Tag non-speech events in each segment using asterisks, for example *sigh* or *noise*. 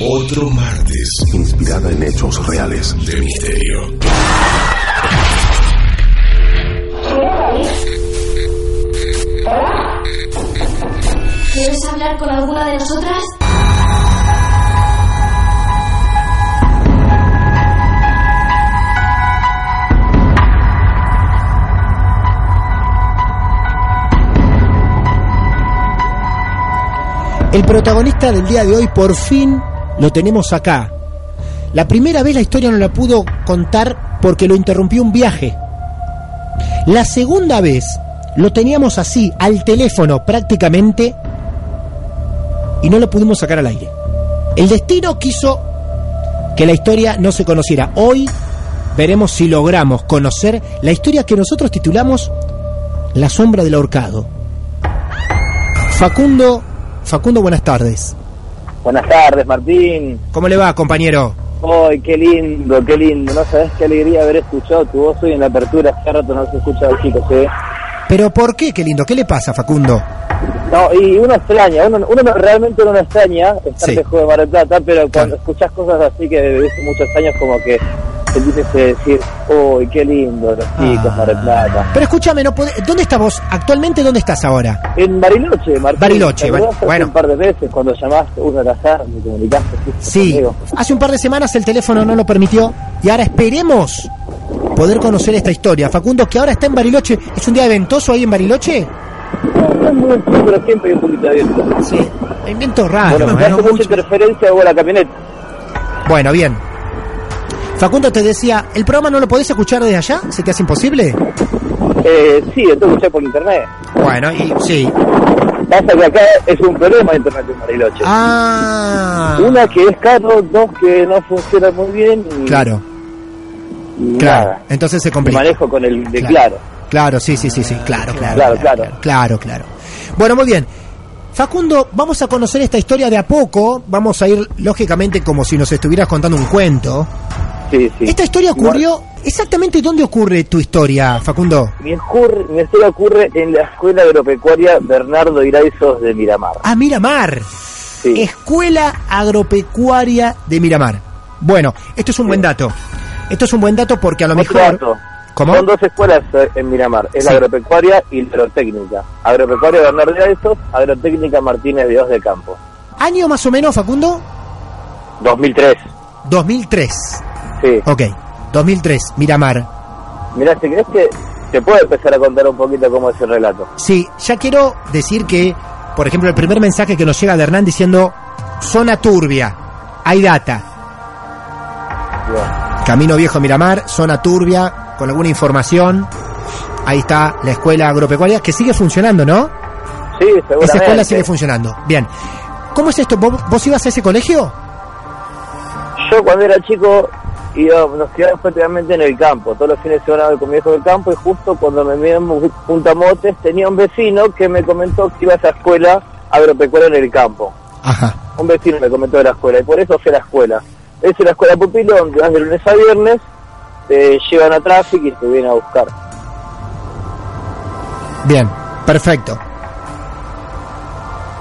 otro martes inspirada en hechos reales de misterio. ¿Quieres hablar con alguna de nosotras? El protagonista del día de hoy por fin lo tenemos acá. La primera vez la historia no la pudo contar porque lo interrumpió un viaje. La segunda vez lo teníamos así, al teléfono prácticamente, y no lo pudimos sacar al aire. El destino quiso que la historia no se conociera. Hoy veremos si logramos conocer la historia que nosotros titulamos La sombra del ahorcado. Facundo, Facundo, buenas tardes. Buenas tardes, Martín. ¿Cómo le va, compañero? Ay, qué lindo, qué lindo. No sabes qué alegría haber escuchado tu voz hoy en la apertura. Hace rato no se escucha chicos, ¿eh? Pero ¿por qué? Qué lindo. ¿Qué le pasa, Facundo? No, y uno extraña, uno, uno realmente uno extraña estar Sí. lejos de Mar del Plata, pero cuando Claro. escuchas cosas así que desde hace muchos años como que tienes que decir, uy, qué lindo los chicos, Ah. Mar del Plata. Pero escúchame, no ¿dónde estás vos? ¿Actualmente dónde estás ahora? En Bariloche, Martín. Bariloche, ¿te Bar- acordás hace bueno. un par de veces cuando llamaste uno al azar, me comunicaste Sí, conmigo? hace un par de semanas el teléfono no lo permitió y ahora esperemos poder conocer esta historia. Facundo, que ahora está en Bariloche, ¿es un día ventoso ahí en Bariloche? No, pero siempre hay un poquito de viento. Sí. Hay viento raro, Bueno, me ¿eh? mucha interferencia hago la camioneta. Bueno, bien. Facundo te decía, ¿el programa no lo podés escuchar desde allá? ¿Se te hace imposible? Eh, sí, lo tengo que escuchar por internet. Bueno, y sí. Pasa que acá es un problema de internet en Bariloche. Ah, Una que es caro, dos que no funciona muy bien y, claro, claro. Entonces se complica. manejo con el de Claro. claro. Claro, sí, sí, sí, sí, claro, claro, Claro, claro, claro. claro, claro. Bueno, muy bien. Facundo, vamos a conocer esta historia de a poco. Vamos a ir, lógicamente, como si nos estuvieras contando un cuento. Sí, sí. Esta historia ocurrió. ¿Exactamente dónde ocurre tu historia, Facundo? Mi, escur- mi historia ocurre en la Escuela Agropecuaria Bernardo Iraizos de Miramar. Ah, Miramar. Sí. Escuela Agropecuaria de Miramar. Bueno, esto es un buen dato. Esto es un buen dato porque a lo Otro mejor. dato. ¿Cómo? Son dos escuelas eh, en Miramar, es Sí. la agropecuaria y la agrotécnica. Agropecuaria Bernardo Iraizos, agrotécnica Martínez Dios de Campo. ¿Año más o menos, Facundo? 2003, 2003. Sí. Ok, 2003, Miramar. Mirá, si querés que te puedo empezar a contar un poquito cómo es el relato. Sí, ya quiero decir que, por ejemplo, el primer mensaje que nos llega de Hernán diciendo zona turbia, hay data. Bien. Camino Viejo Miramar, zona turbia, con alguna información. Ahí está la escuela agropecuaria que sigue funcionando, ¿no? Sí, seguramente. Esa escuela sigue funcionando. Bien. ¿Cómo es esto? ¿Vos, vos ibas a ese colegio? Yo cuando era chico iba, nos quedábamos prácticamente en el campo. Todos los fines de semana mi hijo del campo y justo cuando me vi en Punta Motes tenía un vecino que me comentó que iba a esa escuela agropecuaria en el campo. Ajá. Un vecino me comentó de la escuela y por eso fui a la escuela. Es una escuela pupilo donde vas de lunes a viernes, te llevan a tráfico y te vienen a buscar. Bien, perfecto.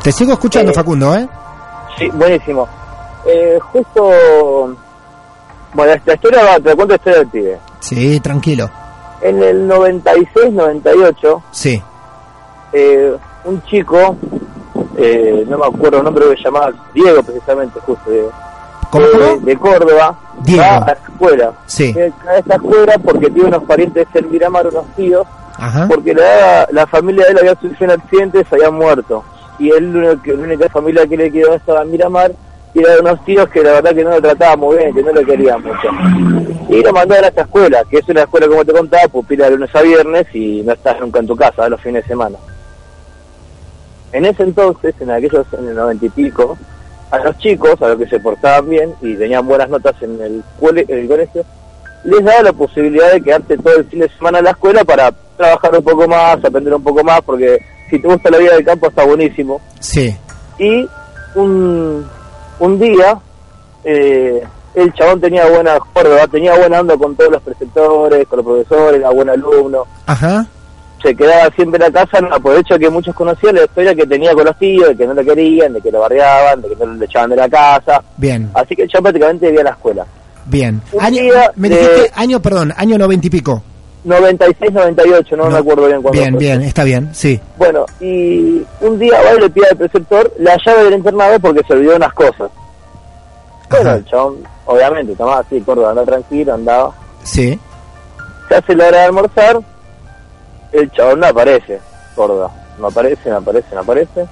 Te sigo escuchando, Eh, Facundo, ¿eh? Sí, buenísimo. Eh, justo... Bueno, esta historia va, te cuento la historia del pibe. Sí, tranquilo. En el 96-98 Sí. eh, un chico, eh, no me acuerdo el nombre, que se llamaba Diego precisamente, justo Diego, de Córdoba, Diego. va a la escuela. Sí. Eh, A esta escuela porque tiene unos parientes en Miramar, unos tíos, Ajá. porque la, la familia de él había sufrido un accidente, se había muerto. Y él, la única- la única familia que le quedó estaba en Miramar, y era de unos tíos que la verdad que no lo trataba muy bien, que no lo querían mucho. Y lo mandaron a esta escuela, que es una escuela, como te contaba, pupila de lunes a viernes y no estás nunca en tu casa, los fines de semana. En ese entonces, en aquellos, en el noventa y pico, a los chicos, a los que se portaban bien y tenían buenas notas en el, en el colegio, les daba la posibilidad de quedarte todo el fin de semana en la escuela para trabajar un poco más, aprender un poco más, porque si te gusta la vida del campo está buenísimo. Sí. Y un, un día, eh, el chabón tenía buena cuerda, tenía buena onda con todos los preceptores, con los profesores, era buen alumno. Ajá. Se quedaba siempre en la casa, no, por el hecho que muchos conocían la historia que tenía con los tíos, de que no lo querían, de que lo bardeaban, de que no lo echaban de la casa. Bien, Así que chabón prácticamente vivía en la escuela. bien. Un Año, me de- dijiste año, perdón, año noventa y pico. 96, 98, no, me acuerdo bien cuándo Bien, fue. bien, está bien, sí. Bueno, y un día va y le pide al preceptor la llave del internado porque se olvidó unas cosas. Bueno, Ajá. el chabón, obviamente, tomaba así, Córdoba, andaba tranquilo, andaba. Sí. Se hace la hora de almorzar, el chabón no aparece, Córdoba. No aparece, no aparece, no aparece.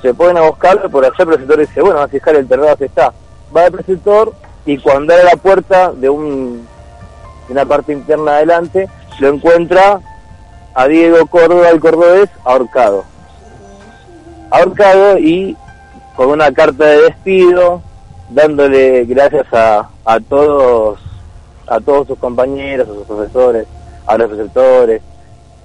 Se ponen a buscarlo, por allá el preceptor dice, bueno, va a fijar el internado si está. Va el preceptor y cuando abre la puerta de un de una parte interna adelante, lo encuentra a Diego Córdoba, el cordobés, ahorcado. Ahorcado y con una carta de despido, dándole gracias a, a todos a todos sus compañeros, a sus profesores, a los preceptores,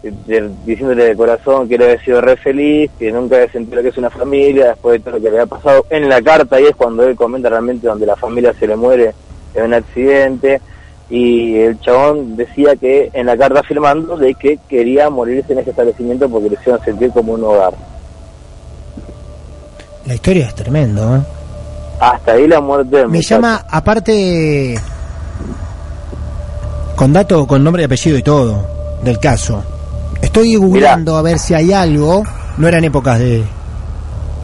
eh, diciéndole de corazón que él había sido re feliz, que nunca había sentido que es una familia, después de todo lo que le había pasado en la carta, y es cuando él comenta realmente donde la familia se le muere en un accidente, y el chabón decía que en la carta firmando de que quería morirse en ese establecimiento porque le hicieron sentir como un hogar. La historia es tremendo, ¿eh? Hasta ahí la muerte del Me muchacho. llama, aparte, con dato, con nombre y apellido y todo, del caso. Estoy googleando a ver si hay algo, no eran épocas de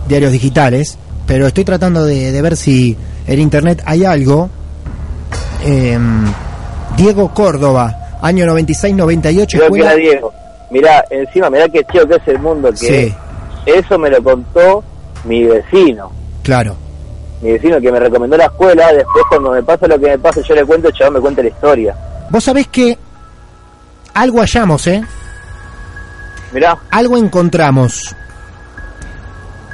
diarios digitales, pero estoy tratando de, de ver si en internet hay algo. Em, Diego Córdoba, año 96-98, Creo que escuela... era Diego. Mirá, encima, mirá qué chido que es el mundo, que Sí, eso me lo contó mi vecino. claro. Mi vecino que me recomendó la escuela, después cuando me pasa lo que me pasa, yo le cuento, el chabón me cuenta la historia. Vos sabés que algo hallamos, ¿eh? Mirá, algo encontramos.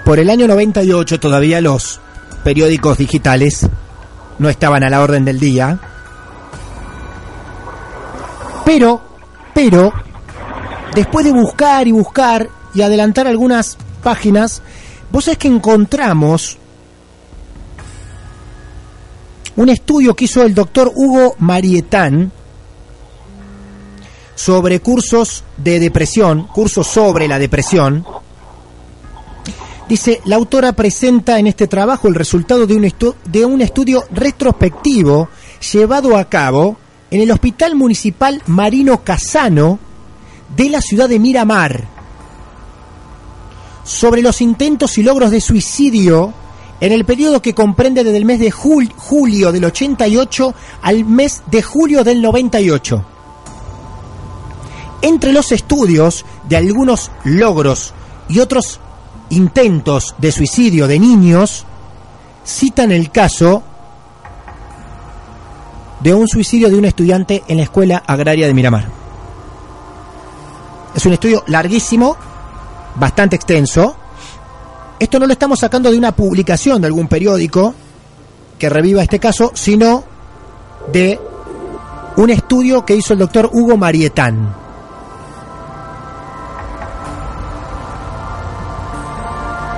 Por el año 98 todavía los periódicos digitales no estaban a la orden del día. Pero, pero, después de buscar y buscar y adelantar algunas páginas, vos sabés que encontramos un estudio que hizo el doctor Hugo Marietán sobre cursos de depresión, cursos sobre la depresión. Dice, la autora presenta en este trabajo el resultado de un, de un estudio retrospectivo llevado a cabo en el Hospital Municipal Marino Casano de la ciudad de Miramar sobre los intentos y logros de suicidio en el periodo que comprende desde el mes de jul- julio del 88 al mes de julio del 98. Entre los estudios de algunos logros y otros intentos de suicidio de niños, citan el caso de un suicidio de un estudiante en la Escuela Agraria de Miramar. Es un estudio larguísimo, bastante extenso. Esto no lo estamos sacando de una publicación de algún periódico que reviva este caso, sino de un estudio que hizo el doctor Hugo Marietán.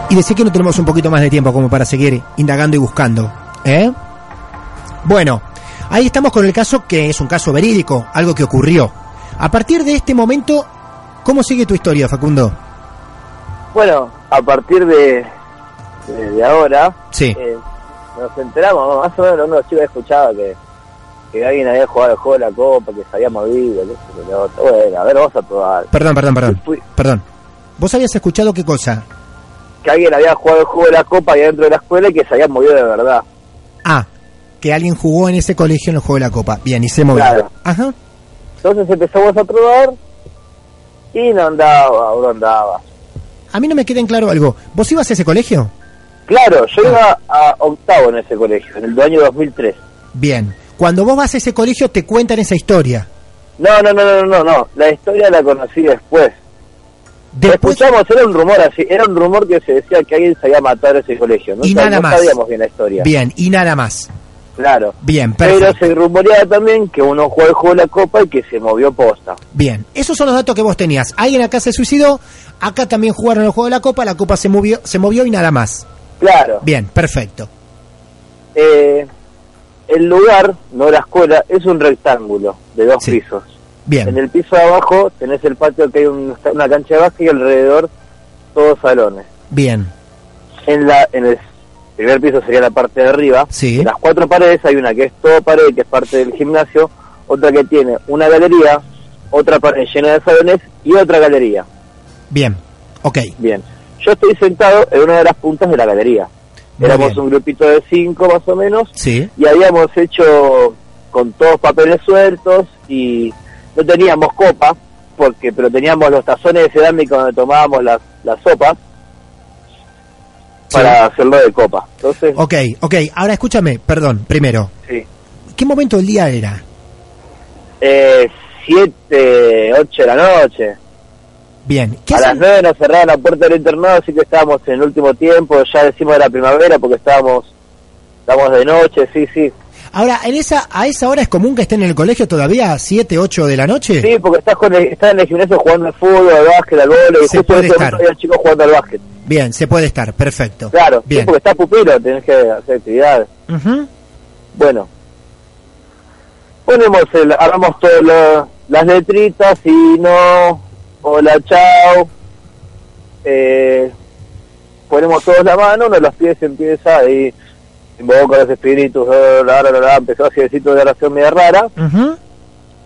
Y decir que no tenemos un poquito más de tiempo como para seguir indagando y buscando. ¿eh? Bueno, ahí estamos con el caso que es un caso verídico, algo que ocurrió. A partir de este momento, ¿cómo sigue tu historia, Facundo? bueno, a partir de, de, de ahora, Sí. eh, nos enteramos, más o menos uno de los chicos escuchaba que, que alguien había jugado el juego de la copa, que se había movido, que esto, que otro. Bueno, a ver, vamos a probar. Perdón, perdón, perdón. Fui- Perdón. ¿Vos habías escuchado qué cosa? Que alguien había jugado el juego de la copa ahí dentro de la escuela y que se había movido de verdad. Ah, que alguien jugó en ese colegio en el juego de la Copa. Bien, y se movió. Claro. Ajá. Entonces empezamos a probar y no andaba, no andaba. A mí no me queda en claro algo. ¿Vos ibas a ese colegio? Claro, yo iba a octavo en ese colegio, en el año 2003. Bien. Cuando vos vas a ese colegio te cuentan esa historia. No, no, no, no, no, no. La historia la conocí después. Después, Escuchamos, era un rumor así, era un rumor que se decía que alguien se había matado en ese colegio. No, Y nada no más. sabíamos bien la historia. bien, y nada más. Claro. Bien, Pero perfecto. se rumoreaba también que uno jugó el juego de la copa y que se movió posta. Bien, esos son los datos que vos tenías. Alguien acá se suicidó, acá también jugaron el juego de la Copa, la Copa se movió, se movió y nada más. Claro. Bien, perfecto. Eh, el lugar, no la escuela, es un rectángulo de dos Sí. pisos. En Bien, el piso de abajo tenés el patio que hay un- una cancha de básquet y alrededor todos salones. bien, En la en el primer piso sería la parte de arriba. Sí. Las cuatro paredes hay una que es todo pared, que es parte del gimnasio, otra que tiene una galería, otra pared llena de salones y otra galería. bien. Ok, Bien. Yo estoy sentado en una de las puntas de la galería. Muy Éramos bien. un grupito de cinco más o menos sí, y habíamos hecho con todos papeles sueltos y no teníamos copa porque pero teníamos los tazones de cerámica donde tomábamos las, las sopas para hacerlo de copa. Entonces, ok, ok. Ahora escúchame, perdón, primero. sí. ¿Qué momento del día era? Eh, siete, ocho de la noche. Bien, ¿qué A las nueve nos cerraban la puerta del internado, así que estábamos en el último tiempo, ya decimos de la primavera porque estábamos, estábamos de noche, sí, sí. Ahora, en esa, ¿a esa hora es común que estén en el colegio todavía? ¿Siete, ocho de la noche? Sí, porque estás, con el- estás en el gimnasio jugando al fútbol, al básquet, al vóley, y Se puede estar. había chicos jugando al básquet. Bien, se puede estar, perfecto. Claro, sí, Bien. porque está pupilo, tenés que hacer actividades. Ujú. Bueno, ponemos el, hagamos todas la- las letritas y no, hola, chao, eh, ponemos todos la mano, uno de los pies empieza ahí, invoca a los espíritus, la, la, la, empezó así decir de oración media rara,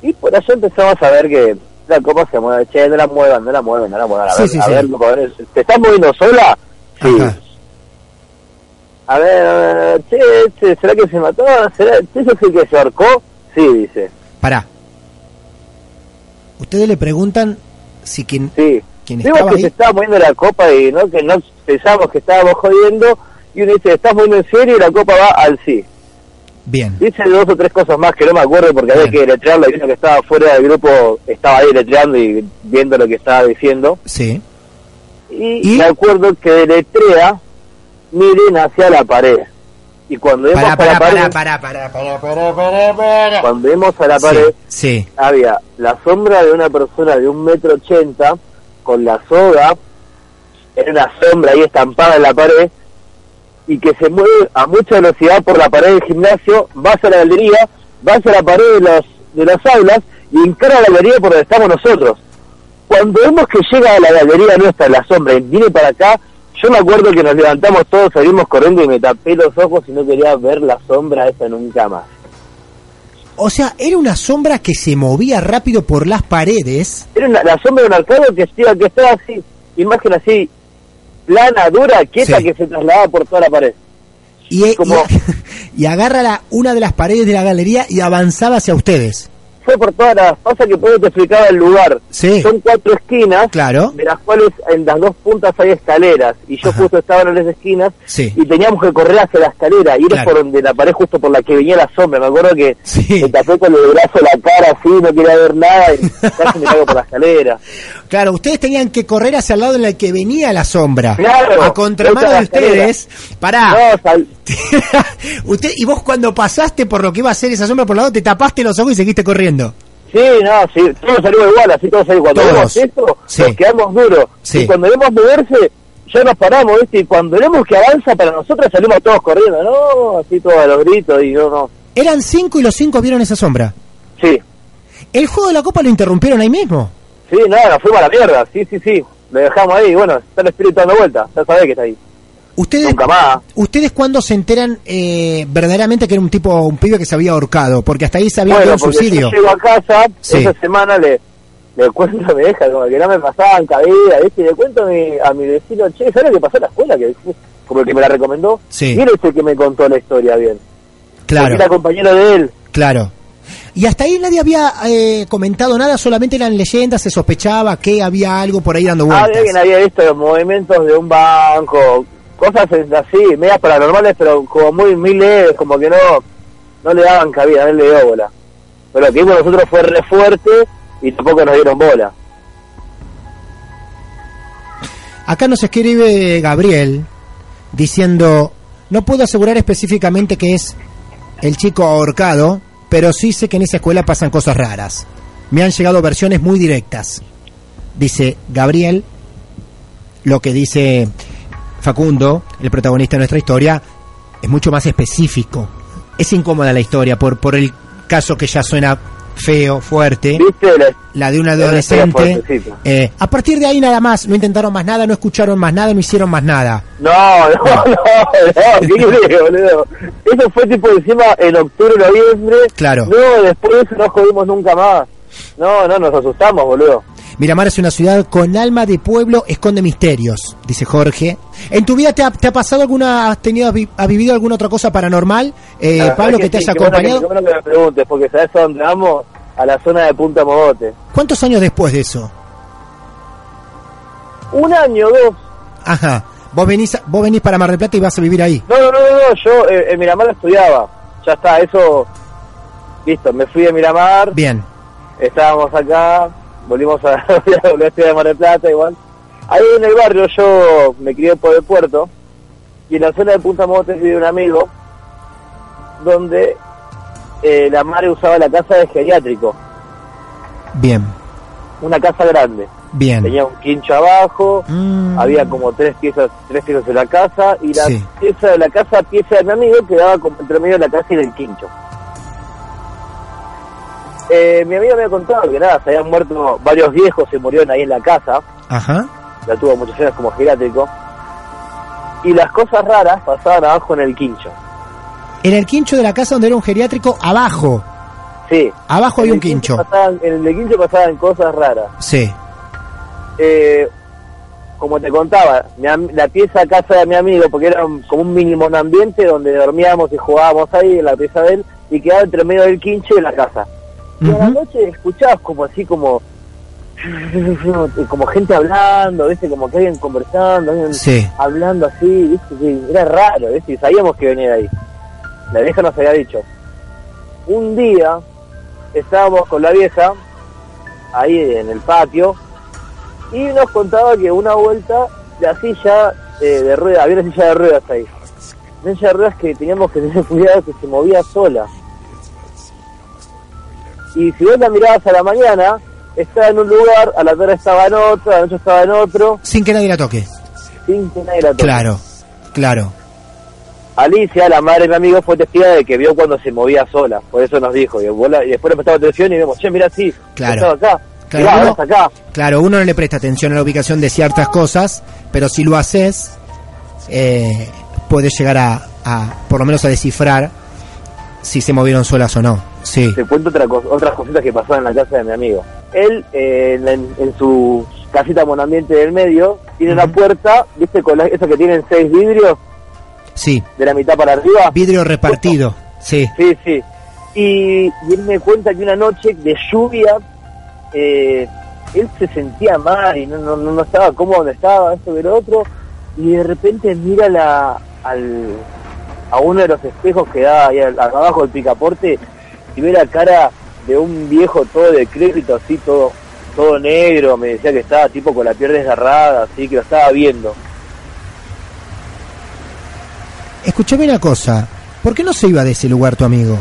y por allá empezamos a ver que la copa se mueve, che, no la muevan, no la muevan, no la muevan, a Sí, ver, sí, a sí. ver, a ver, ¿te estás moviendo sola? Sí. Ajá. A ver, a ver, che, che, ¿será que se mató? ¿Será, ¿Ese es el que se ahorcó? Sí, dice, Pará. Ustedes le preguntan si quien, sí. quien estaba que ahí... se estaba moviendo la copa y no que no pensamos que estábamos jodiendo y uno dice, ¿estás moviendo en serio? Y la copa va al sí. Bien, Dice dos o tres cosas más que no me acuerdo porque había que deletrearlo y uno que estaba fuera del grupo estaba ahí deletreando y viendo lo que estaba diciendo. sí. Y, ¿Y? me acuerdo que deletrea, miren hacia la pared. Y cuando vemos Pará, a la pared, pará, pará, pará, pará. cuando vemos a la Sí, pared, sí, había la sombra de una persona de un metro ochenta con la soga, era una sombra ahí estampada en la pared y que se mueve a mucha velocidad por la pared del gimnasio, va hacia la galería, va hacia la pared de las, de las aulas y encara la galería por donde estamos nosotros. Cuando vemos que llega a la galería nuestra, la sombra, y viene para acá, yo me acuerdo que nos levantamos todos, salimos corriendo y me tapé los ojos y no quería ver la sombra esa nunca más. O sea, era una sombra que se movía rápido por las paredes. Era una- la sombra de un arcado que, que estaba así, imagen así, plana, dura, quieta, Sí. que se trasladaba por toda la pared. Y, y- Como- *laughs* y agarra la, una de las paredes de la galería y avanzaba hacia ustedes. Fue por todas las... Pasa que puedo te explicaba el lugar. Sí. Son cuatro esquinas, Claro. de las cuales en las dos puntas hay escaleras, y yo Ajá. justo estaba en las esquinas, Sí. y teníamos que correr hacia la escalera, y era Claro. por donde la pared justo por la que venía la sombra. Me acuerdo que Sí. me tapé con el brazo la cara así, no quería ver nada, y casi me caigo por la escalera. *laughs* Claro, ustedes tenían que correr hacia el lado en el que venía la sombra. Claro. A contramano de escalera. ustedes. Pará. No, sal- *laughs* Usted, y vos cuando pasaste por lo que iba a ser esa sombra por el lado, te tapaste los ojos y seguiste corriendo. Sí, no, sí, todos salimos igual, así todos salimos. Cuando Todos. vemos esto, Sí. nos quedamos duros. Sí. Y cuando vemos moverse, ya nos paramos, ¿viste? Y cuando vemos que avanza para nosotros, salimos todos corriendo, ¿no? Así todos a los gritos y no, no. Eran cinco y los cinco vieron esa sombra. Sí, El juego de la copa lo interrumpieron ahí mismo. sí, no, nos fuimos a la mierda, sí, sí, sí. Lo dejamos ahí, bueno, está el espíritu dando vuelta, ya sabés que está ahí. Ustedes, Nunca más. ¿Ustedes cuándo se enteran eh, verdaderamente que era un tipo, un pibe que se había ahorcado? Porque hasta ahí sabían que Bueno, era un suicidio. yo llego a casa, Sí. esa semana le, le cuento a mi hija, como que no me pasaban cabida, ¿viste? Y le cuento a mi, a mi vecino, che, ¿sabes lo que pasó en la escuela? Que, como el que me la recomendó. Sí. Y él es el que me contó la historia bien. Claro. Porque era compañero de él. Claro. Y hasta ahí nadie había eh, comentado nada, solamente eran leyendas, se sospechaba que había algo por ahí dando vueltas. Alguien había visto los movimientos de un banco, cosas así, medias paranormales, pero como muy, muy leves, como que no, no le daban cabida, no le dio bola. Pero lo que vimos nosotros fue re fuerte y tampoco nos dieron bola. Acá nos escribe Gabriel diciendo, no puedo asegurar específicamente que es el chico ahorcado, pero sí sé que en esa escuela pasan cosas raras. Me han llegado versiones muy directas. Dice Gabriel, lo que dice Facundo, el protagonista de nuestra historia, es mucho más específico. Es incómoda la historia por, por el caso que ya suena feo, fuerte. ¿Viste? La- La de un adolescente. Eh, a partir de ahí nada más, no intentaron más nada, no escucharon más nada, no hicieron más nada. No, no, no, no, *laughs* ¿qué boludo? Eso fue tipo encima en octubre, noviembre. Claro. No, después no jodimos nunca más. No, no, nos asustamos, boludo. Miramar es una ciudad con alma de pueblo, esconde misterios, dice Jorge. ¿En tu vida te ha, te ha pasado alguna, has tenido, has vi- has vivido alguna otra cosa paranormal, eh, verdad Pablo, que te sí, haya bueno acompañado? bueno que me preguntes, porque ¿sabes a dónde vamos? A la zona de Punta Mogote. ¿Cuántos años después de eso? Un año, dos. Ajá. Vos venís, a- vos venís para Mar del Plata y vas a vivir ahí. No, no, no, no, no, yo eh, en Miramar estudiaba. Ya está, eso. Listo, me fui de Miramar, Bien. estábamos acá, volvimos a, *laughs* a estudiar de Mar del Plata igual. Ahí en el barrio yo me crié por el puerto y en la zona de Punta Mogote vive un amigo donde eh, la madre usaba la casa de geriátrico, Bien. una casa grande. Bien. Tenía un quincho abajo, Mm. había como tres piezas, tres piezas de la casa y la Sí. pieza de la casa, pieza de mi amigo, quedaba como entre medio de la casa y del quincho. Eh, mi amigo me había contado que nada, se habían muerto varios viejos, se murieron ahí en la casa, Ajá. la tuvo muchos años como geriátrico, y las cosas raras pasaban abajo en el quincho. En el quincho de la casa donde era un geriátrico, abajo. Sí. Abajo hay un quincho. pasaban- en el quincho pasaban cosas raras. Sí. eh, como te contaba, la pieza casa de mi amigo, porque era un- como un mínimo un ambiente donde dormíamos y jugábamos ahí en la pieza de él, y quedaba entre medio del quincho y la casa. Y a la noche escuchabas como así, como *laughs* como gente hablando, ¿viste? Como que alguien conversando, alguien Sí. hablando así, ¿viste? Era raro, ¿viste? Y sabíamos que venía ahí. La vieja nos había dicho. Un día estábamos con la vieja ahí en el patio y nos contaba que una vuelta la silla eh, de ruedas, había una silla de ruedas ahí. Una silla de ruedas que teníamos que tener *laughs* cuidado que se movía sola. Y si vos la mirabas a la mañana, estaba en un lugar, a la tarde estaba en otro, a la noche estaba en otro, Sin que nadie la toque. sin que nadie la toque. Claro. Claro. Alicia, la madre de mi amigo, fue testiga de que vio cuando se movía sola. Por eso nos dijo. Y, después le prestaba atención y vemos, che, mira, sí, Claro. estaba acá. Claro, Mirá, uno- acá. Claro, uno no le presta atención a la ubicación de ciertas cosas, pero si lo haces, eh, puedes llegar a, a, por lo menos a descifrar si se movieron solas o no. Sí. Te cuento otra cos- otras cositas que pasaban en la casa de mi amigo. Él, eh, en, su casita monambiente del medio, tiene una Ujú. puerta, ¿viste? Con la, esa que tienen seis vidrios Sí. de la mitad para arriba. Vidrio repartido. Sí. Sí, sí. Y, y él me cuenta que una noche de lluvia, eh, él se sentía mal y no, no, no estaba cómodo donde estaba, esto que lo otro, y de repente mira la, al, a uno de los espejos que da ahí abajo del picaporte y ve la cara de un viejo todo decrépito, así todo todo negro, me decía que estaba tipo con la piel desgarrada, así que lo estaba viendo. Escúchame una cosa. ¿Por qué no se iba de ese lugar tu amigo?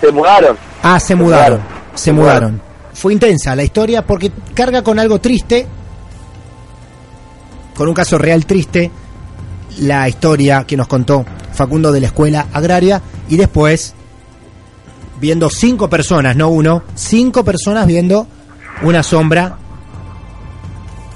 Se mudaron. Ah, se mudaron. mudaron. Se Se mudaron. Fue intensa la historia porque carga con algo triste, con un caso real triste, la historia que nos contó Facundo de la escuela agraria y después viendo cinco personas, no uno, cinco personas viendo una sombra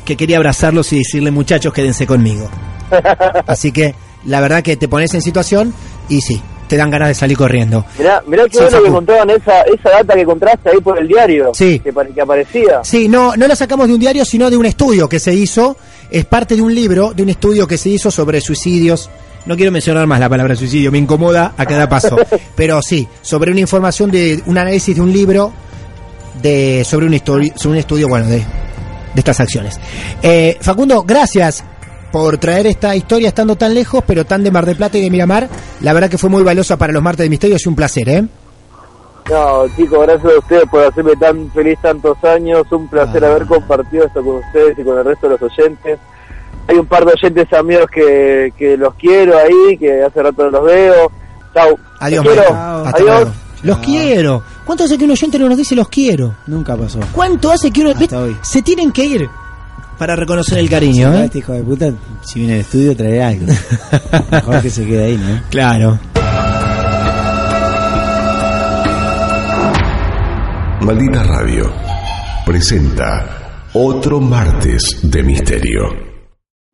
que quería abrazarlos y decirle muchachos quédense conmigo. *laughs* Así que la verdad que te pones en situación y sí, te dan ganas de salir corriendo. Mirá, mirá qué bueno que contaban esa, esa data que encontraste ahí por el diario. Sí. Que, que aparecía. Sí, no, no la sacamos de un diario, sino de un estudio que se hizo. Es parte de un libro, de un estudio que se hizo sobre suicidios no quiero mencionar más la palabra suicidio, me incomoda a cada paso. *laughs* Pero sí, sobre una información de un análisis de un libro de sobre un, histori- sobre un estudio, bueno, de, de estas acciones. Eh, Facundo, gracias por traer esta historia estando tan lejos, pero tan de Mar del Plata y de Miramar. La verdad que fue muy valiosa para los martes de misterio, es un placer, ¿eh? No, chicos, gracias a ustedes por hacerme tan feliz tantos años. Un placer Ah. haber compartido esto con ustedes y con el resto de los oyentes. Hay un par de oyentes amigos que, que los quiero ahí, que hace rato no los veo. Chau. Adiós, Los quiero. Adiós. luego. Los quiero. ¿Cuánto hace que un oyente no nos dice los quiero? Nunca pasó. ¿Cuánto hace que uno... Hasta hoy. Se tienen que ir para reconocer el cariño, ¿eh? Este hijo de puta, si viene al estudio, trae algo. *laughs* Mejor que se quede ahí, ¿no? Claro. Maldita Radio presenta otro martes de misterio.